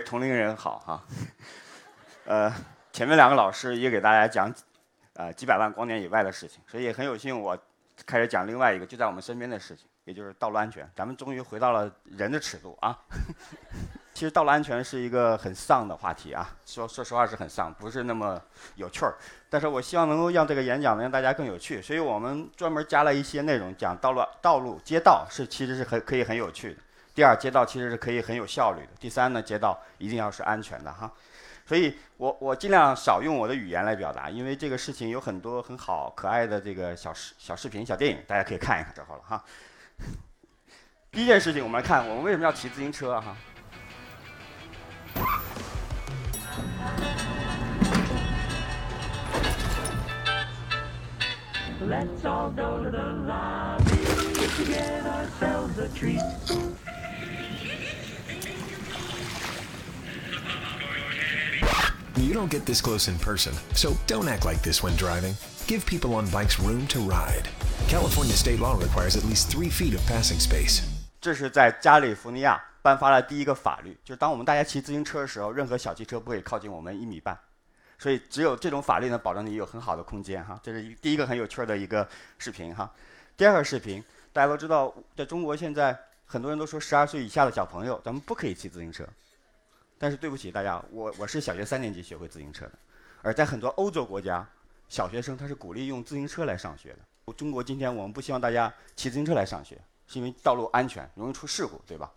同龄人好哈。呃，前面两个老师也给大家讲，呃，几百万光年以外的事情，所以很有幸我开始讲另外一个就在我们身边的事情，也就是道路安全。咱们终于回到了人的尺度啊。其实道路安全是一个很丧的话题啊，说说实话是很丧，不是那么有趣儿。但是我希望能够让这个演讲能让大家更有趣，所以我们专门加了一些内容，讲道路、道路、街道是其实是很可以很有趣的。第二，街道其实是可以很有效率的。第三呢，街道一定要是安全的哈。所以我我尽量少用我的语言来表达，因为这个事情有很多很好可爱的这个小视小视频、小电影，大家可以看一看就好了哈。第一件事情，我们来看我们为什么要骑自行车哈。Let's all go to the lobby to get ourselves a treat. You don't get this close in person, so don't act like this when driving. Give people on bikes room to ride. California state law requires at least three feet of passing space. 这是在加利福尼亚颁发了第一个法律，就是当我们大家骑自行车的时候，任何小汽车不可以靠近我们一米半。所以只有这种法律呢，保证你有很好的空间哈。这是第一个很有趣的一个视频哈。第二个视频，大家都知道，在中国现在很多人都说十二岁以下的小朋友咱们不可以骑自行车。但是对不起大家，我我是小学三年级学会自行车的，而在很多欧洲国家，小学生他是鼓励用自行车来上学的。中国今天我们不希望大家骑自行车来上学，是因为道路安全容易出事故，对吧？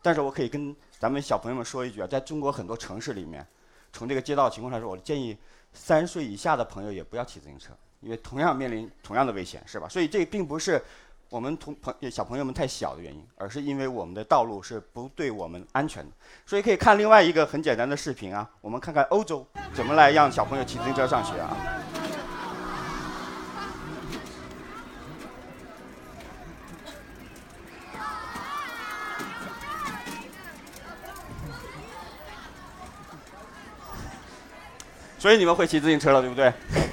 但是我可以跟咱们小朋友们说一句啊，在中国很多城市里面。从这个街道情况来说，我建议三岁以下的朋友也不要骑自行车，因为同样面临同样的危险，是吧？所以这并不是我们同朋小朋友们太小的原因，而是因为我们的道路是不对我们安全的。所以可以看另外一个很简单的视频啊，我们看看欧洲怎么来让小朋友骑自行车上学啊。所以你们会骑自行车了，对不对？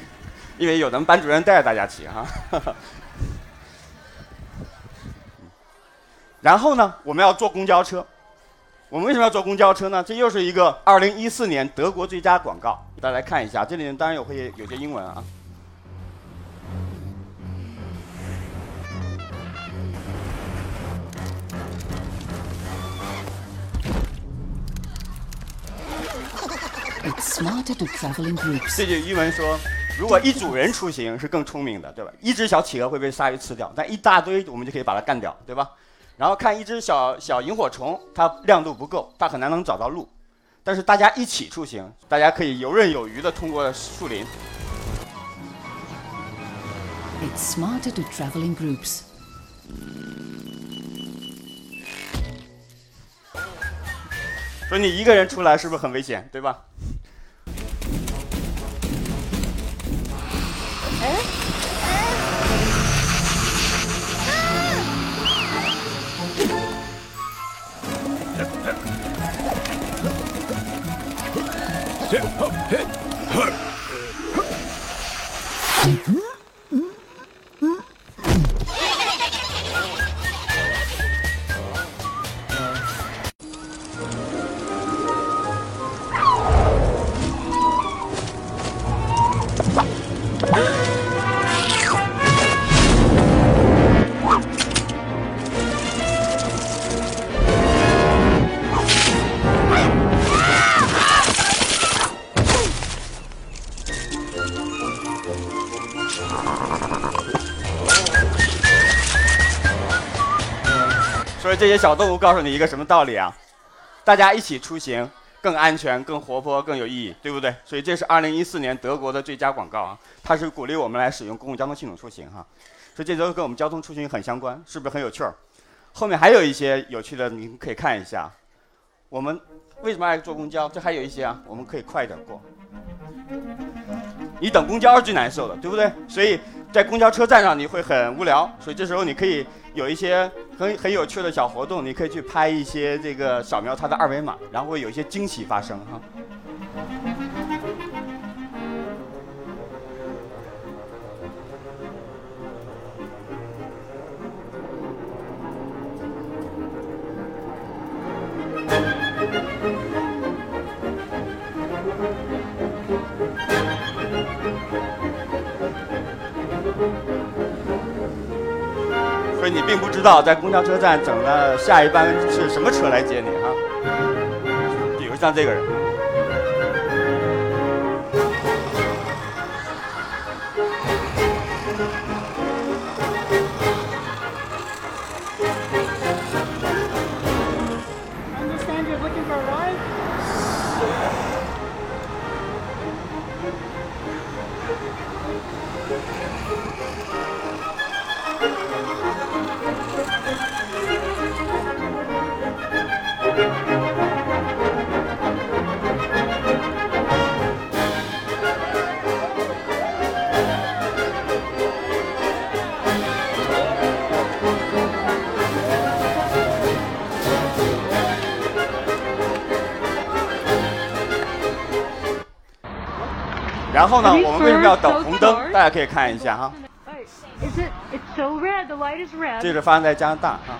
因为有咱们班主任带着大家骑哈。然后呢，我们要坐公交车。我们为什么要坐公交车呢？这又是一个2014年德国最佳广告，大家来看一下。这里面当然有会有些英文啊 it's smart to traveling here。这句英文说，如果一组人出行是更聪明的，对吧？一只小企鹅会被鲨鱼吃掉，但一大堆我们就可以把它干掉，对吧？然后看一只小小萤火虫，它亮度不够，它很难能找到路，但是大家一起出行，大家可以游刃有余的通过树林。It's smarter to travel in groups. 说你一个人出来是不是很危险，对吧？Mm-hmm. 这些小动物告诉你一个什么道理啊？大家一起出行更安全、更活泼、更有意义，对不对？所以这是2014年德国的最佳广告啊！它是鼓励我们来使用公共交通系统出行哈。所以这都跟我们交通出行很相关，是不是很有趣儿？后面还有一些有趣的，您可以看一下。我们为什么爱坐公交？这还有一些啊，我们可以快一点过。你等公交是最难受的，对不对？所以在公交车站上你会很无聊，所以这时候你可以。有一些很很有趣的小活动，你可以去拍一些这个扫描它的二维码，然后会有一些惊喜发生哈。知道在公交车站等的下一班是什么车来接你哈。比如像这个人。然后呢，我们为什么要等红灯？大家可以看一下哈。这是发生在加拿大啊。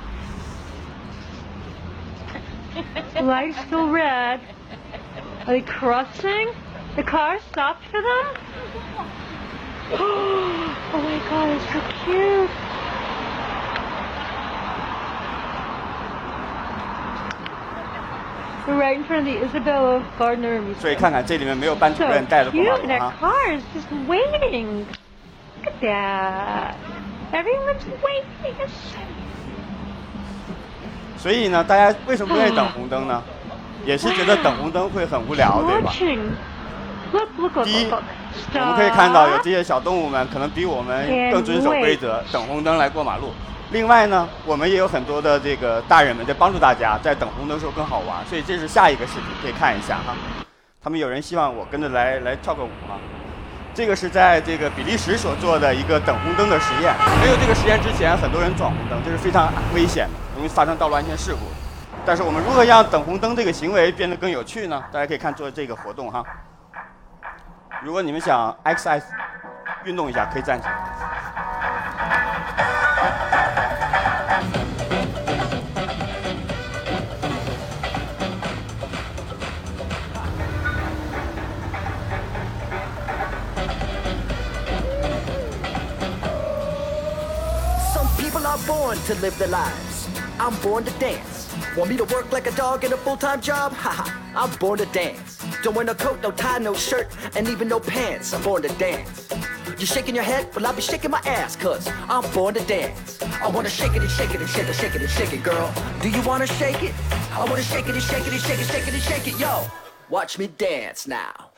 Light is so red. Are they crossing? The car stopped for them? Oh my god, it's so cute. Right in front of the Isabella Gardner 所以 Museum. 看看这里面没有班主任带着过马 cute. 路 That 哈。car is just waiting. Look at that. Everyone's waiting. 所以呢，大家为什么不愿意等红灯呢？也是觉得等红灯会很无聊，对吧第一.我们可以看到有这些小动物们可能比我们更遵守规则，等红灯来过马路。另外呢，我们也有很多的这个大人们在帮助大家，在等红灯的时候更好玩。所以这是下一个视频，可以看一下哈。他们有人希望我跟着来来跳个舞哈。这个是在这个比利时所做的一个等红灯的实验。没有这个实验之前，很多人闯红灯，这是非常危险的，容易发生道路安全事故。但是我们如何让等红灯这个行为变得更有趣呢？大家可以看做这个活动哈。如果你们想 exercise 运动一下，可以站起来。Are born to live their lives. I'm born to dance. Want me to work like a dog in a full-time job? Haha, I'm born to dance. Don't wear no coat, no tie, no shirt, and even no pants. I'm born to dance. You shaking your head? Well, I'll be shaking my ass, cause I'm born to dance. I wanna shake it and shake it and shake it, shake it and shake it, girl. Do you wanna shake it? I wanna shake it and shake it and shake it, shake it and shake it, yo. Watch me dance now.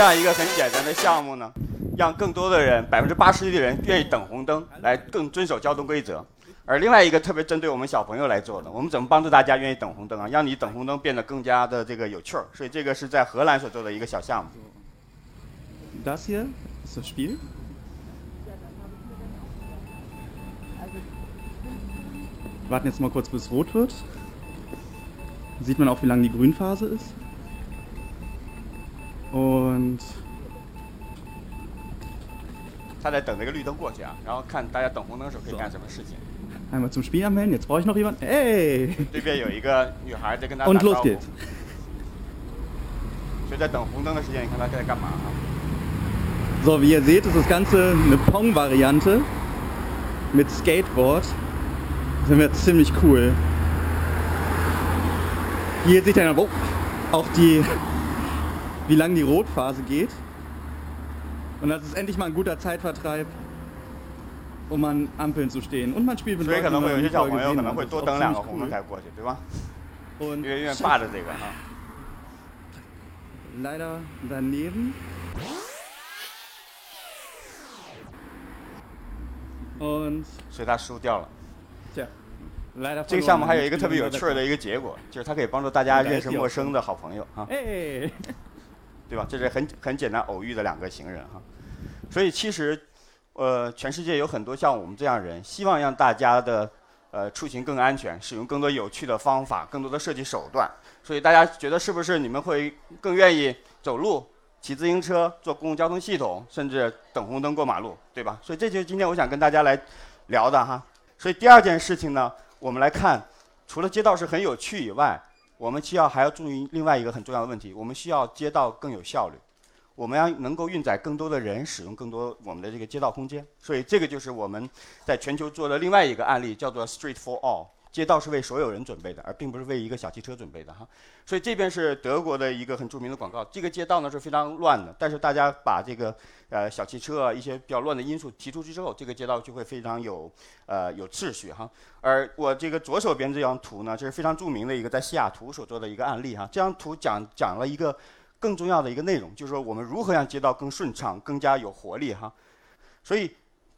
这样一个很简单的项目呢，让更多的人，百分之八十的人愿意等红灯，来更遵守交通规则。而另外一个特别针对我们小朋友来做的，我们怎么帮助大家愿意等红灯啊？让你等红灯变得更加的这个有趣儿。所以这个是在荷兰所做的一个小项目。Das hier ist das Spiel. Warten jetzt mal kurz, bis es rot wird. Sieht man auch, wie lang die Grünphase ist. Und 他在等这个绿灯过去啊，然后看大家等红灯的时候可以干什么事情。 einmal zum Spiel anmelden. Jetzt brauche ich noch jemanden. Hey! 对面有一个女孩在跟他打 Und 招 los 呼。 geht's. 所以在等红灯的时间，你看他在干嘛啊？ So, wie ihr seht, ist das Ganze eine Pong-Variante mit Skateboard. Das wird ziemlich cool. Hier seht ihr dann oh, auch die, wie lang die Rotphase geht. Und das ist endlich mal ein guter Zeitvertreib, um an Ampeln zu stehen. Und man spielt mit 所以可 Leuten, 能 die 会有 man 些 nie 小 vorher 朋友可 gesehen 能 hat. 会 Das 多 ist 等 auch 两个 ziemlich 红灯 cool. 才过去，对吧？ Und 因为愿意霸着这个哈。 leider daneben. Und 所以他输掉了。 tja, leider 这个 verloren. 项目还有 Wir 一个特 spielen 别有 weiter. 趣儿的一个结果，就是它可以帮助大家认识陌生的好朋友啊， Hey! 对吧？这是很很简单偶遇的两个行人哈。所以其实呃，全世界有很多像我们这样人，希望让大家的呃出行更安全，使用更多有趣的方法，更多的设计手段。所以大家觉得是不是你们会更愿意走路、骑自行车、坐公共交通系统，甚至等红灯过马路，对吧？所以这就是今天我想跟大家来聊的哈。所以第二件事情呢，我们来看，除了街道是很有趣以外，我们需要还要注意另外一个很重要的问题，我们需要街道更有效率。我们要能够运载更多的人使用更多我们的这个街道空间，所以这个就是我们在全球做的另外一个案例，叫做 Street for All。街道是为所有人准备的，而并不是为一个小汽车准备的哈。所以这边是德国的一个很著名的广告。这个街道呢是非常乱的，但是大家把这个呃小汽车啊一些比较乱的因素提出去之后，这个街道就会非常有呃有秩序哈。而我这个左手边这张图呢，这是非常著名的一个在西雅图所做的一个案例哈。这张图讲讲了一个。更重要的一个内容就是说，我们如何让街道更顺畅、更加有活力哈。所以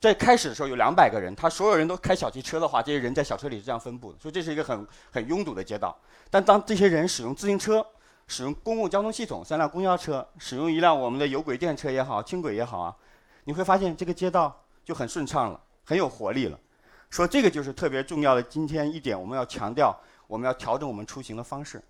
在开始的时候有两百个人，他所有人都开小汽车的话，这些人在小车里是这样分布的，所以这是一个很很拥堵的街道。但当这些人使用自行车、使用公共交通系统，三辆公交车，使用一辆我们的有轨电车也好、轻轨也好啊，你会发现这个街道就很顺畅了，很有活力了。说这个就是特别重要的。今天一点我们要强调，我们要调整我们出行的方式。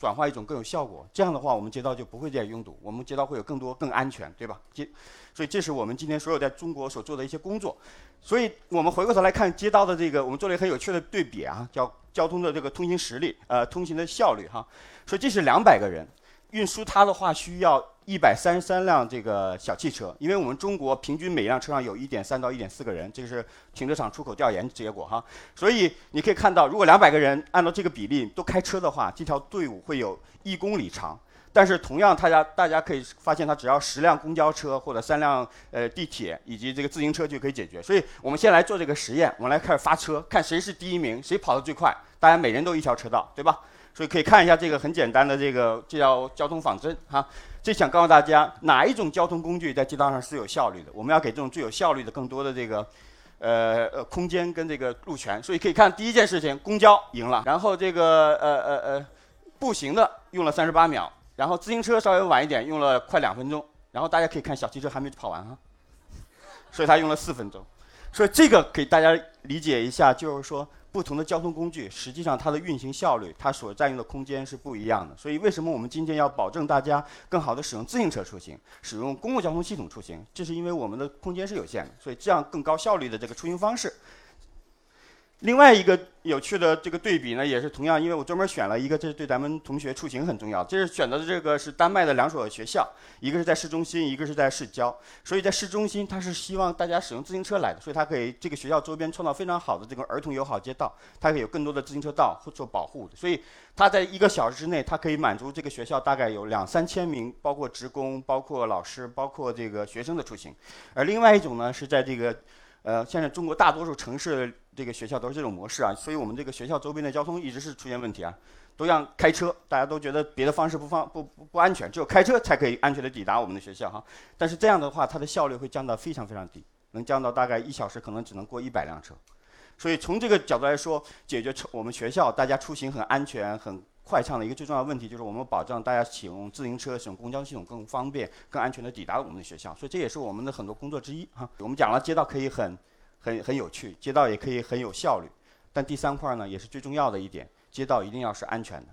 转化一种更有效果，这样的话，我们街道就不会再拥堵，我们街道会有更多更安全，对吧？街，所以这是我们今天所有在中国所做的一些工作。所以我们回过头来看街道的这个，我们做了一个很有趣的对比啊，叫交通的这个通行实力，呃，通行的效率哈。所以这是两百个人。运输它的话需要一百三十三辆这个小汽车，因为我们中国平均每辆车上有一点三到一点四个人，这个是停车场出口调研结果哈。所以你可以看到，如果两百个人按照这个比例都开车的话，这条队伍会有一公里长。但是同样，大家大家可以发现，它只要十辆公交车或者三辆呃地铁以及这个自行车就可以解决。所以我们先来做这个实验，我们来开始发车，看谁是第一名，谁跑得最快。大家每人都一条车道，对吧？所以可以看一下这个很简单的这个，这叫交通仿真哈。这想告诉大家，哪一种交通工具在街道上是有效率的？我们要给这种最有效率的更多的这个，呃呃空间跟这个路权。所以可以看第一件事情，公交赢了，然后这个呃呃呃步行的用了三十八秒，然后自行车稍微晚一点，用了快两分钟，然后大家可以看小汽车还没跑完哈，所以它用了四分钟。所以这个给大家理解一下，就是说。不同的交通工具，实际上它的运行效率，它所占用的空间是不一样的。所以，为什么我们今天要保证大家更好的使用自行车出行，使用公共交通系统出行？这是因为我们的空间是有限的，所以这样更高效率的这个出行方式。另外一个有趣的这个对比呢，也是同样，因为我专门选了一个，这是对咱们同学出行很重要。这是选择的这个是丹麦的两所学校，一个是在市中心，一个是在市郊。所以在市中心，它是希望大家使用自行车来的，所以它可以这个学校周边创造非常好的这个儿童友好街道，它可以有更多的自行车道做保护的。所以它在一个小时之内，它可以满足这个学校大概有两三千名，包括职工、包括老师、包括这个学生的出行。而另外一种呢，是在这个。呃，现在中国大多数城市这个学校都是这种模式啊，所以我们这个学校周边的交通一直是出现问题啊，都让开车，大家都觉得别的方式不方不不不安全，只有开车才可以安全的抵达我们的学校哈。但是这样的话，它的效率会降到非常非常低，能降到大概一小时可能只能过一百辆车。所以从这个角度来说，解决我们学校大家出行很安全很。快畅的一个最重要问题就是，我们保障大家使用自行车、使用公交系统更方便、更安全的抵达我们的学校，所以这也是我们的很多工作之一哈。我们讲了街道可以很、很、很有趣，街道也可以很有效率，但第三块呢，也是最重要的一点，街道一定要是安全的。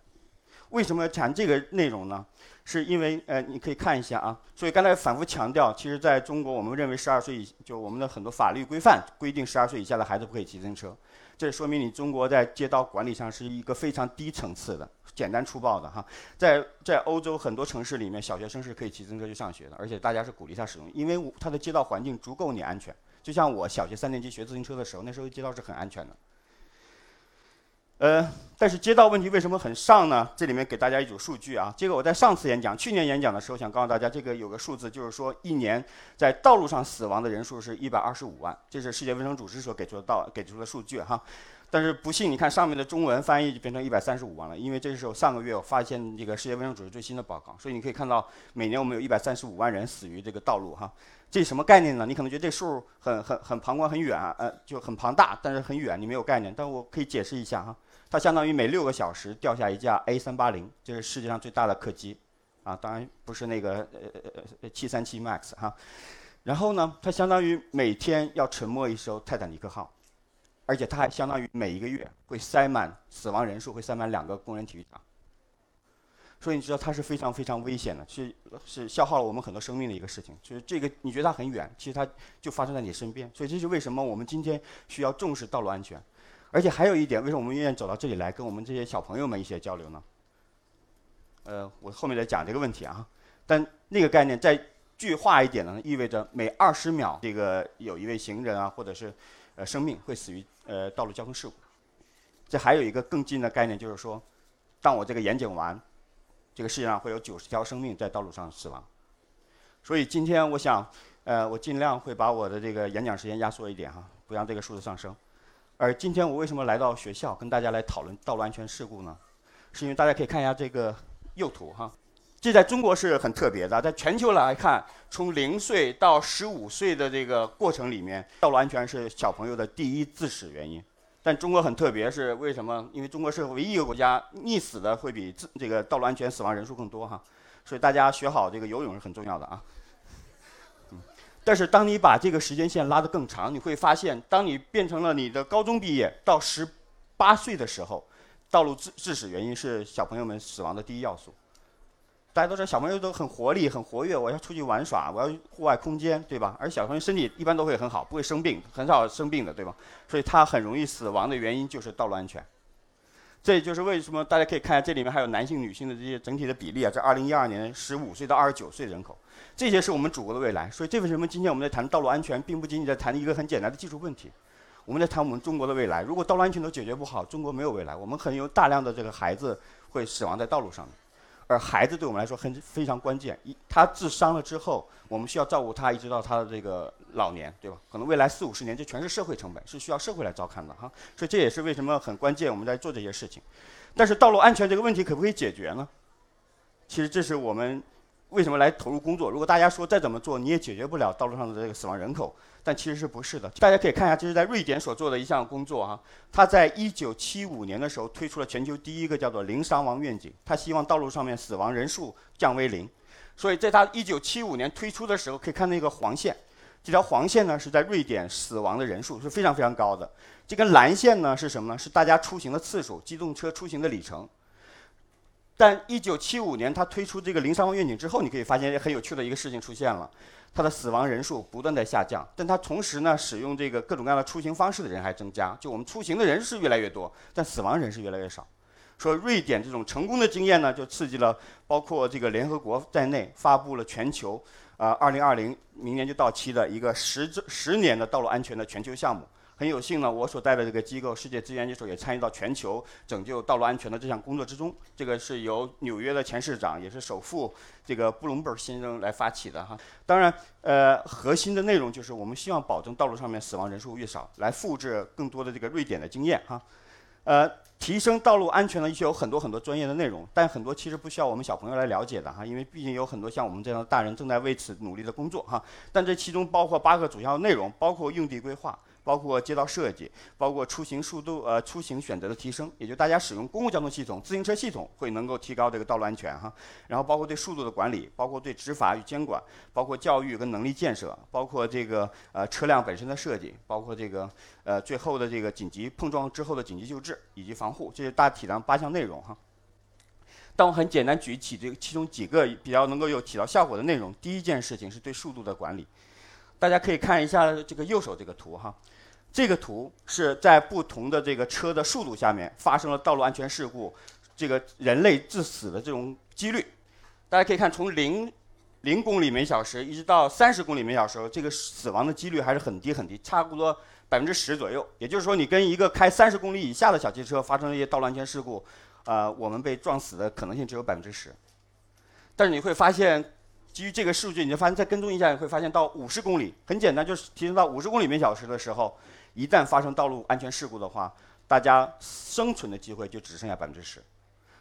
为什么要谈这个内容呢？是因为呃，你可以看一下啊。所以刚才反复强调，其实在中国，我们认为十二岁以就我们的很多法律规范规定，十二岁以下的孩子不可以骑自行车。这说明你中国在街道管理上是一个非常低层次的、简单粗暴的哈。在在欧洲很多城市里面，小学生是可以骑自行车去上学的，而且大家是鼓励他使用，因为他的街道环境足够你安全。就像我小学三年级学自行车的时候，那时候街道是很安全的。呃，但是街道问题为什么很上呢？这里面给大家一组数据啊。这个我在上次演讲、去年演讲的时候想告诉大家，这个有个数字，就是说一年在道路上死亡的人数是一百二十五万，这是世界卫生组织所给出的道给出的数据哈。但是不信，你看上面的中文翻译就变成一百三十五万了，因为这是我上个月我发现这个世界卫生组织最新的报告，所以你可以看到每年我们有一百三十五万人死于这个道路哈。这什么概念呢？你可能觉得这数很很很旁观很远，呃，就很庞大，但是很远，你没有概念。但我可以解释一下哈。它相当于每六个小时掉下一架 A 三八零，这是世界上最大的客机，啊，当然不是那个呃呃呃七三七 MAX 哈，然后呢，它相当于每天要沉没一艘泰坦尼克号，而且它还相当于每一个月会塞满死亡人数会塞满两个工人体育场。所以你知道它是非常非常危险的，是是消耗了我们很多生命的一个事情。就是这个你觉得它很远，其实它就发生在你身边。所以这是为什么我们今天需要重视道路安全。而且还有一点，为什么我们愿意走到这里来跟我们这些小朋友们一些交流呢？呃，我后面再讲这个问题啊。但那个概念再具化一点呢，意味着每二十秒这个有一位行人啊，或者是呃生命会死于呃道路交通事故。这还有一个更近的概念，就是说，当我这个演讲完，这个世界上会有九十条生命在道路上死亡。所以今天我想，呃，我尽量会把我的这个演讲时间压缩一点哈，不让这个数字上升。而今天我为什么来到学校跟大家来讨论道路安全事故呢？是因为大家可以看一下这个右图哈。这在中国是很特别的，在全球来看，从零岁到十五岁的这个过程里面，道路安全是小朋友的第一致死原因。但中国很特别，是为什么？因为中国是唯一一个国家溺死的会比这个道路安全死亡人数更多哈。所以大家学好这个游泳是很重要的啊。但是当你把这个时间线拉得更长，你会发现，当你变成了你的高中毕业到十八岁的时候，道路致致死原因是小朋友们死亡的第一要素。大家都知道，小朋友都很活力、很活跃，我要出去玩耍，我要户外空间，对吧？而小朋友身体一般都会很好，不会生病，很少生病的，对吧？所以他很容易死亡的原因就是道路安全。这也就是为什么大家可以看下这里面还有男性、女性的这些整体的比例啊。这二零一二年十五岁到二十九岁人口，这些是我们祖国的未来。所以这为什么今天我们在谈道路安全，并不仅仅在谈一个很简单的技术问题，我们在谈我们中国的未来。如果道路安全都解决不好，中国没有未来。我们很有大量的这个孩子会死亡在道路上。而孩子对我们来说很非常关键，一他自伤了之后，我们需要照顾他一直到他的这个老年，对吧？可能未来四五十年，这全是社会成本，是需要社会来照看的哈。所以这也是为什么很关键，我们在做这些事情。但是道路安全这个问题可不可以解决呢？其实这是我们为什么来投入工作。如果大家说再怎么做你也解决不了道路上的这个死亡人口。但其实是不是的？大家可以看一下，这是在瑞典所做的一项工作哈。他在一九七五年的时候推出了全球第一个叫做“零伤亡愿景”，他希望道路上面死亡人数降为零。所以在他一九七五年推出的时候，可以看那个黄线，这条黄线呢是在瑞典死亡的人数是非常非常高的。这根蓝线呢是什么呢？是大家出行的次数，机动车出行的里程。但一九七五年他推出这个“零伤亡愿景”之后，你可以发现很有趣的一个事情出现了。他的死亡人数不断在下降，但他同时呢，使用这个各种各样的出行方式的人还增加。就我们出行的人是越来越多，但死亡人是越来越少。说瑞典这种成功的经验呢，就刺激了包括这个联合国在内发布了全球，啊，二零二零明年就到期的一个十十年的道路安全的全球项目。很有幸呢，我所带的这个机构世界资源研究所也参与到全球拯救道路安全的这项工作之中。这个是由纽约的前市长，也是首富这个布隆伯先生来发起的哈。当然，呃，核心的内容就是我们希望保证道路上面死亡人数越少，来复制更多的这个瑞典的经验哈。呃，提升道路安全呢，一些有很多很多专业的内容，但很多其实不需要我们小朋友来了解的哈，因为毕竟有很多像我们这样的大人正在为此努力的工作哈。但这其中包括八个主要内容，包括用地规划。包括街道设计，包括出行速度，呃，出行选择的提升，也就大家使用公共交通系统、自行车系统会能够提高这个道路安全哈。然后包括对速度的管理，包括对执法与监管，包括教育跟能力建设，包括这个呃车辆本身的设计，包括这个呃最后的这个紧急碰撞之后的紧急救治以及防护，这是大体上八项内容哈。但我很简单举起这个其中几个比较能够有起到效果的内容。第一件事情是对速度的管理，大家可以看一下这个右手这个图哈。这个图是在不同的这个车的速度下面发生了道路安全事故，这个人类致死的这种几率，大家可以看，从零零公里每小时一直到三十公里每小时，这个死亡的几率还是很低很低，差不多百分之十左右。也就是说，你跟一个开三十公里以下的小汽车发生一些道路安全事故，呃，我们被撞死的可能性只有百分之十。但是你会发现。基于这个数据，你就发现再跟踪一下，你会发现到五十公里，很简单，就是提升到五十公里每小时的时候，一旦发生道路安全事故的话，大家生存的机会就只剩下百分之十。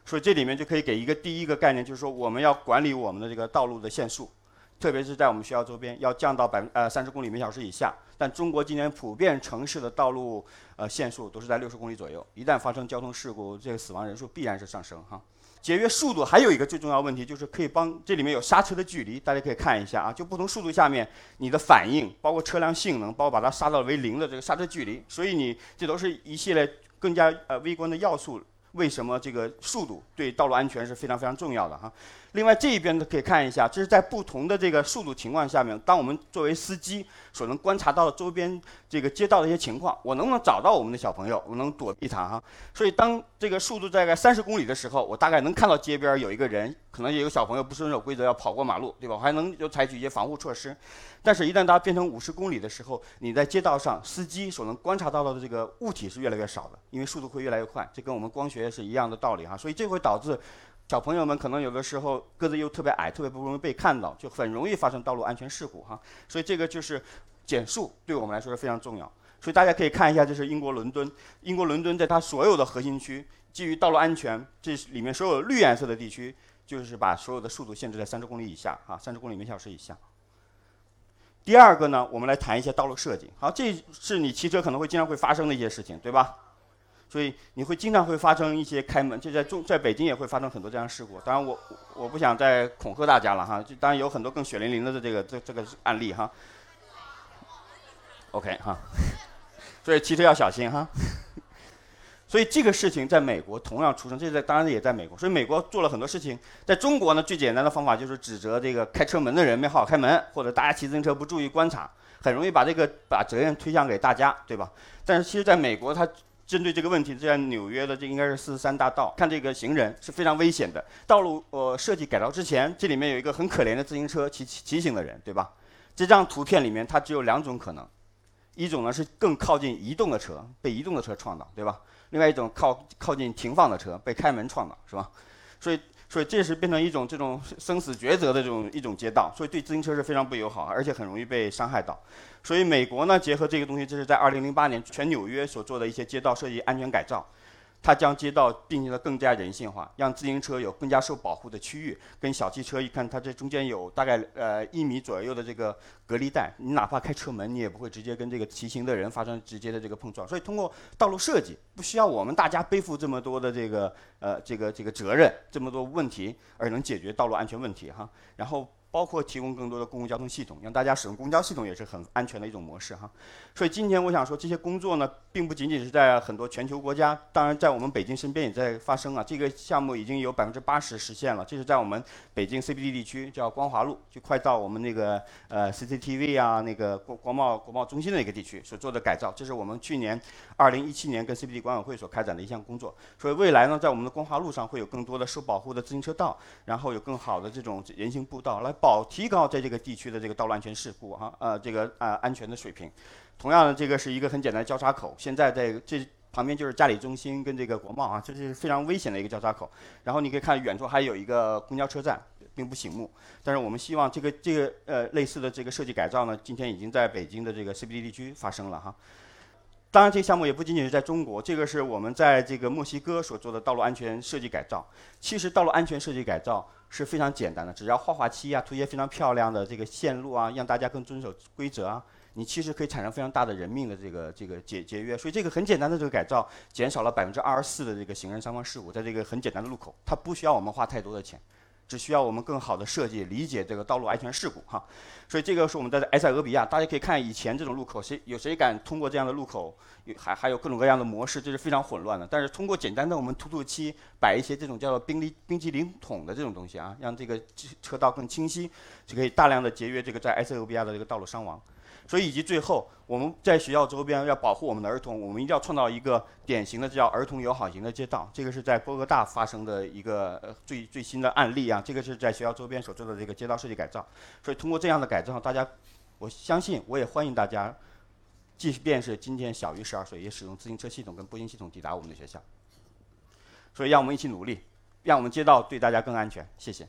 所以这里面就可以给一个第一个概念，就是说我们要管理我们的这个道路的限速，特别是在我们学校周边要降到百分呃三十公里每小时以下。但中国今年普遍城市的道路呃限速都是在六十公里左右，一旦发生交通事故，这个死亡人数必然是上升哈。节约速度还有一个最重要问题，就是可以帮这里面有刹车的距离，大家可以看一下啊，就不同速度下面你的反应，包括车辆性能，包括把它刹到为零的这个刹车距离，所以你这都是一系列更加呃微观的要素。为什么这个速度对道路安全是非常非常重要的哈？另外这一边呢可以看一下，这是在不同的这个速度情况下面，当我们作为司机所能观察到的周边这个街道的一些情况，我能不能找到我们的小朋友，我能躲避他哈？所以当这个速度大概三十公里的时候，我大概能看到街边有一个人，可能也有小朋友不遵守规则要跑过马路，对吧？我还能就采取一些防护措施。但是，一旦它变成五十公里的时候，你在街道上司机所能观察到的这个物体是越来越少的，因为速度会越来越快，这跟我们光学是一样的道理哈。所以这会导致小朋友们可能有的时候个子又特别矮，特别不容易被看到，就很容易发生道路安全事故哈。所以这个就是减速对我们来说是非常重要。所以大家可以看一下，这是英国伦敦，英国伦敦在它所有的核心区，基于道路安全，这里面所有绿颜色的地区，就是把所有的速度限制在三十公里以下啊，三十公里每小时以下。第二个呢，我们来谈一下道路设计。好，这是你骑车可能会经常会发生的一些事情，对吧？所以你会经常会发生一些开门，就在中在北京也会发生很多这样事故。当然，我我不想再恐吓大家了哈。就当然有很多更血淋淋的这个这这个案例哈。OK 哈，所以骑车要小心哈。所以这个事情在美国同样出生，这在当然也在美国。所以美国做了很多事情，在中国呢，最简单的方法就是指责这个开车门的人没好好开门，或者大家骑自行车不注意观察，很容易把这个把责任推向给大家，对吧？但是其实在美国，它针对这个问题，在纽约的这应该是四十三大道，看这个行人是非常危险的。道路呃设计改造之前，这里面有一个很可怜的自行车骑骑行的人，对吧？这张图片里面它只有两种可能，一种呢是更靠近移动的车，被移动的车撞到，对吧？另外一种靠靠近停放的车被开门撞到，是吧？所以所以这是变成一种这种生死抉择的这种一种街道，所以对自行车是非常不友好，而且很容易被伤害到。所以美国呢，结合这个东西，这是在2008年全纽约所做的一些街道设计安全改造。它将街道并行的更加人性化，让自行车有更加受保护的区域。跟小汽车一看，它这中间有大概呃一米左右的这个隔离带，你哪怕开车门，你也不会直接跟这个骑行的人发生直接的这个碰撞。所以通过道路设计，不需要我们大家背负这么多的这个呃这个这个责任，这么多问题，而能解决道路安全问题哈。然后。包括提供更多的公共交通系统，让大家使用公交系统也是很安全的一种模式哈。所以今天我想说，这些工作呢，并不仅仅是在很多全球国家，当然在我们北京身边也在发生啊。这个项目已经有百分之八十实现了，这是在我们北京 CBD 地区，叫光华路，就快到我们那个呃 CCTV 啊那个国国贸国贸中心的一个地区所做的改造。这是我们去年二零一七年跟 CBD 管委会所开展的一项工作。所以未来呢，在我们的光华路上会有更多的受保护的自行车道，然后有更好的这种人行步道来保。保提高在这个地区的这个道路安全事故哈呃这个啊安全的水平，同样的这个是一个很简单的交叉口，现在在这旁边就是嘉里中心跟这个国贸啊，这是非常危险的一个交叉口。然后你可以看远处还有一个公交车站，并不醒目。但是我们希望这个这个呃类似的这个设计改造呢，今天已经在北京的这个 CBD 地区发生了哈。当然，这个项目也不仅仅是在中国，这个是我们在这个墨西哥所做的道路安全设计改造。其实道路安全设计改造。是非常简单的，只要画画漆啊，涂一些非常漂亮的这个线路啊，让大家更遵守规则啊，你其实可以产生非常大的人命的这个这个节节约。所以这个很简单的这个改造，减少了百分之二十四的这个行人伤亡事故，在这个很简单的路口，它不需要我们花太多的钱。只需要我们更好的设计理解这个道路安全事故哈，所以这个是我们在埃塞俄比亚，大家可以看以前这种路口，谁有谁敢通过这样的路口，还还有各种各样的模式，这是非常混乱的。但是通过简单的我们突突漆，摆一些这种叫做冰璃冰激凌桶的这种东西啊，让这个车道更清晰，就可以大量的节约这个在埃塞俄比亚的这个道路伤亡。所以以及最后，我们在学校周边要保护我们的儿童，我们一定要创造一个典型的叫儿童友好型的街道。这个是在波哥大发生的一个最最新的案例啊。这个是在学校周边所做的这个街道设计改造。所以通过这样的改造，大家，我相信我也欢迎大家，即便是今天小于十二岁，也使用自行车系统跟步行系统抵达我们的学校。所以让我们一起努力，让我们街道对大家更安全。谢谢。